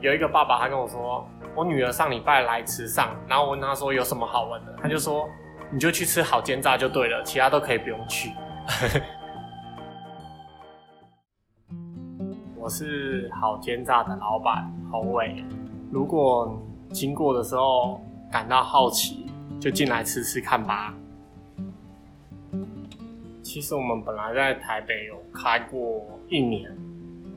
有一个爸爸他跟我说，我女儿上礼拜来池上，然后我问他说有什么好玩的，他就说你就去吃好煎炸就对了，其他都可以不用去。我是好煎炸的老板侯伟，如果经过的时候感到好奇，就进来吃吃看吧。其实我们本来在台北有开过一年，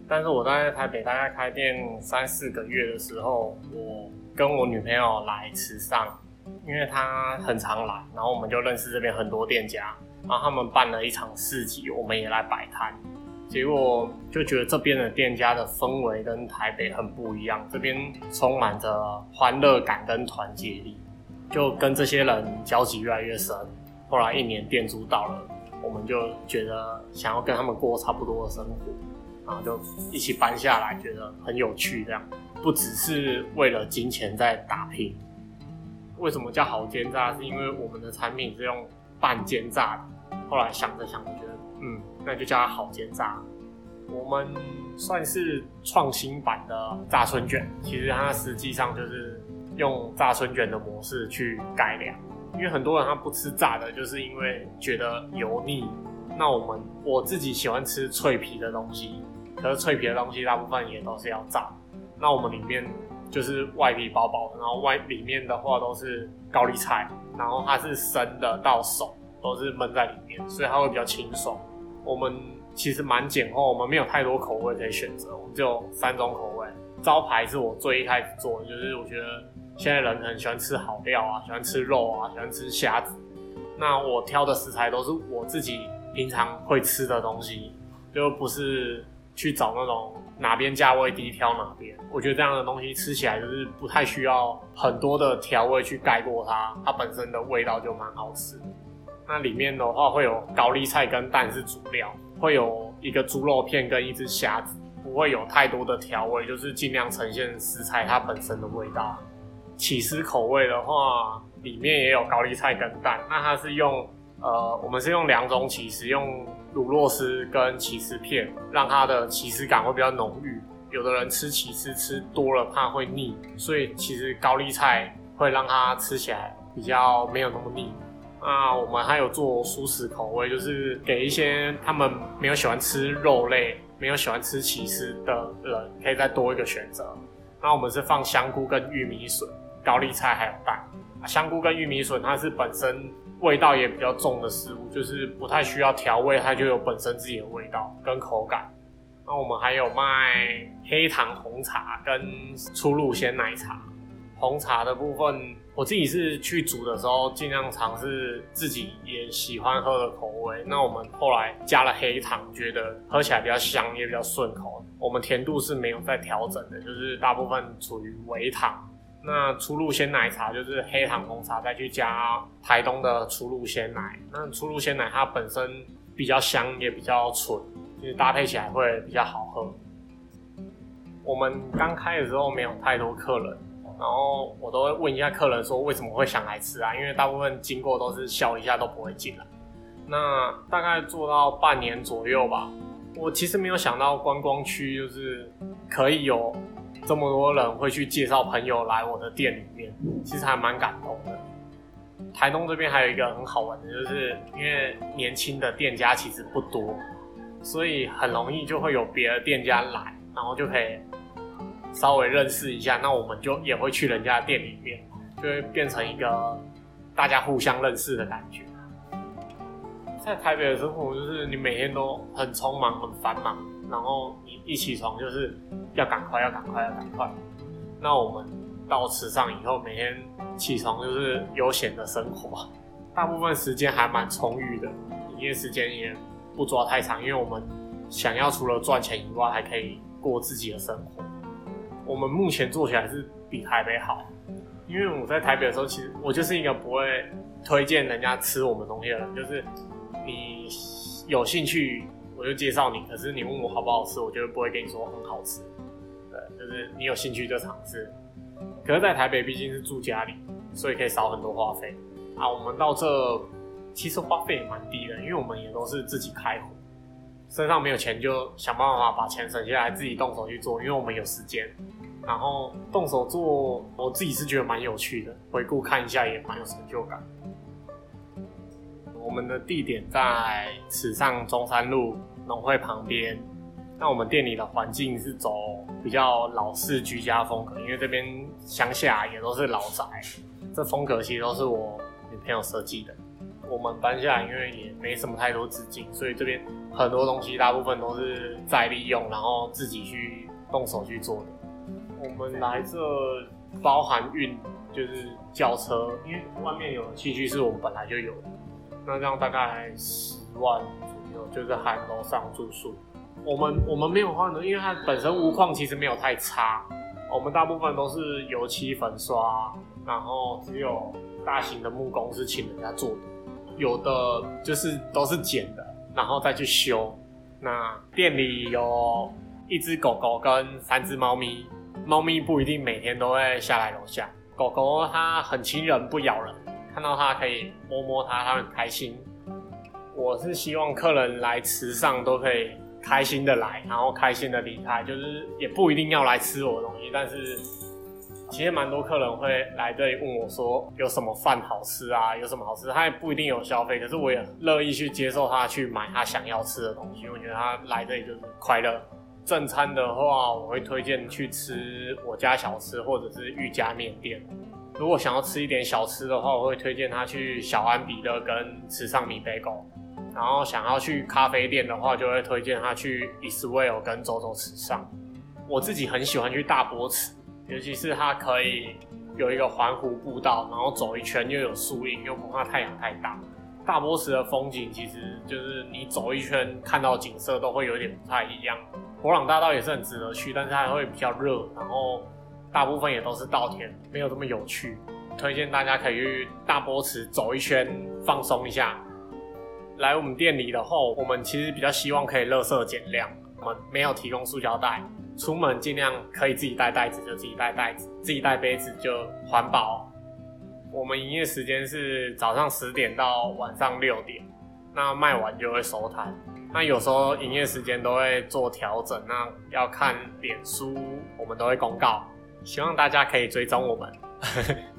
但是我在台北大概开店三四个月的时候，我跟我女朋友来池上，因为她很常来，然后我们就认识这边很多店家，然后他们办了一场市集，我们也来摆摊，结果就觉得这边的店家的氛围跟台北很不一样，这边充满着欢乐感跟团结力，就跟这些人交集越来越深。后来一年店租到了。我们就觉得想要跟他们过差不多的生活，然后就一起搬下来，觉得很有趣。这样不只是为了金钱在打拼。为什么叫好煎炸？是因为我们的产品是用半煎炸的。后来想着想着，觉得嗯，那就叫它好煎炸。我们算是创新版的炸春卷，其实它实际上就是用炸春卷的模式去改良。因为很多人他不吃炸的，就是因为觉得油腻。那我们我自己喜欢吃脆皮的东西，可是脆皮的东西大部分也都是要炸。那我们里面就是外皮薄薄的，然后外里面的话都是高丽菜，然后它是生的到手，都是焖在里面，所以它会比较清爽。我们其实蛮简陋，我们没有太多口味可以选择，我们只有三种口味。招牌是我最一开始做的，就是我觉得。现在人很喜欢吃好料啊，喜欢吃肉啊，喜欢吃虾子。那我挑的食材都是我自己平常会吃的东西，就不是去找那种哪边价位低挑哪边。我觉得这样的东西吃起来就是不太需要很多的调味去盖过它，它本身的味道就蛮好吃。那里面的话会有高丽菜跟蛋是主料，会有一个猪肉片跟一只虾子，不会有太多的调味，就是尽量呈现食材它本身的味道。起司口味的话，里面也有高丽菜跟蛋。那它是用呃，我们是用两种起司，用乳酪丝跟起司片，让它的起司感会比较浓郁。有的人吃起司吃多了怕会腻，所以其实高丽菜会让它吃起来比较没有那么腻。那我们还有做蔬食口味，就是给一些他们没有喜欢吃肉类、没有喜欢吃起司的人，可以再多一个选择。那我们是放香菇跟玉米笋。高丽菜还有蛋，香菇跟玉米笋它是本身味道也比较重的食物，就是不太需要调味，它就有本身自己的味道跟口感。那我们还有卖黑糖红茶跟初露鲜奶茶。红茶的部分，我自己是去煮的时候尽量尝试自己也喜欢喝的口味。那我们后来加了黑糖，觉得喝起来比较香，也比较顺口。我们甜度是没有在调整的，就是大部分处于微糖。那初露鲜奶茶就是黑糖红茶，再去加台东的初露鲜奶。那初露鲜奶它本身比较香，也比较纯，就是搭配起来会比较好喝。我们刚开的时候没有太多客人，然后我都会问一下客人说为什么会想来吃啊？因为大部分经过都是笑一下都不会进来。那大概做到半年左右吧，我其实没有想到观光区就是可以有。这么多人会去介绍朋友来我的店里面，其实还蛮感动的。台东这边还有一个很好玩的，就是因为年轻的店家其实不多，所以很容易就会有别的店家来，然后就可以稍微认识一下。那我们就也会去人家的店里面，就会变成一个大家互相认识的感觉。在台北的生活，就是你每天都很匆忙、很繁忙，然后你一起床就是要赶快、要赶快、要赶快。那我们到池上以后，每天起床就是悠闲的生活，大部分时间还蛮充裕的，营业时间也不抓太长，因为我们想要除了赚钱以外，还可以过自己的生活。我们目前做起来是比台北好，因为我在台北的时候，其实我就是一个不会推荐人家吃我们东西的人，就是。你有兴趣，我就介绍你。可是你问我好不好吃，我绝对不会跟你说很好吃。对，就是你有兴趣就尝试。可是，在台北毕竟是住家里，所以可以少很多花费。啊，我们到这其实花费也蛮低的，因为我们也都是自己开火，身上没有钱就想办法把钱省下来，自己动手去做。因为我们有时间，然后动手做，我自己是觉得蛮有趣的，回顾看一下也蛮有成就感。我们的地点在池上中山路农会旁边。那我们店里的环境是走比较老式居家风格，因为这边乡下也都是老宅，这风格其实都是我女朋友设计的。我们搬下来，因为也没什么太多资金，所以这边很多东西大部分都是再利用，然后自己去动手去做的。我们来这包含运就是轿车，因为外面有的器具是我们本来就有的，那这样大概十万左右，就是含楼上住宿。我们我们没有换的，因为它本身屋况其实没有太差。我们大部分都是油漆粉刷，然后只有大型的木工是请人家做的，有的就是都是捡的，然后再去修。那店里有一只狗狗跟三只猫咪，猫咪不一定每天都会下来楼下。狗狗它很亲人，不咬人，看到它可以摸摸它，它很开心。我是希望客人来池上都可以。开心的来，然后开心的离开，就是也不一定要来吃我的东西，但是其实蛮多客人会来这里问我说有什么饭好吃啊，有什么好吃，他也不一定有消费，可是我也乐意去接受他去买他想要吃的东西，我觉得他来这里就是快乐。正餐的话，我会推荐去吃我家小吃或者是御家面店。如果想要吃一点小吃的话，我会推荐他去小安比勒跟池上米贝狗。然后想要去咖啡店的话，就会推荐他去 Iswell 跟走走池上。我自己很喜欢去大波池，尤其是它可以有一个环湖步道，然后走一圈又有树荫，又不怕太阳太大。大波池的风景其实就是你走一圈看到景色都会有点不太一样。博朗大道也是很值得去，但是它会比较热，然后大部分也都是稻田，没有这么有趣。推荐大家可以去大波池走一圈，放松一下。来我们店里的话，我们其实比较希望可以垃圾减量。我们没有提供塑胶袋，出门尽量可以自己带袋子就自己带袋子，自己带杯子就环保。我们营业时间是早上十点到晚上六点，那卖完就会收摊。那有时候营业时间都会做调整，那要看脸书，我们都会公告，希望大家可以追踪我们。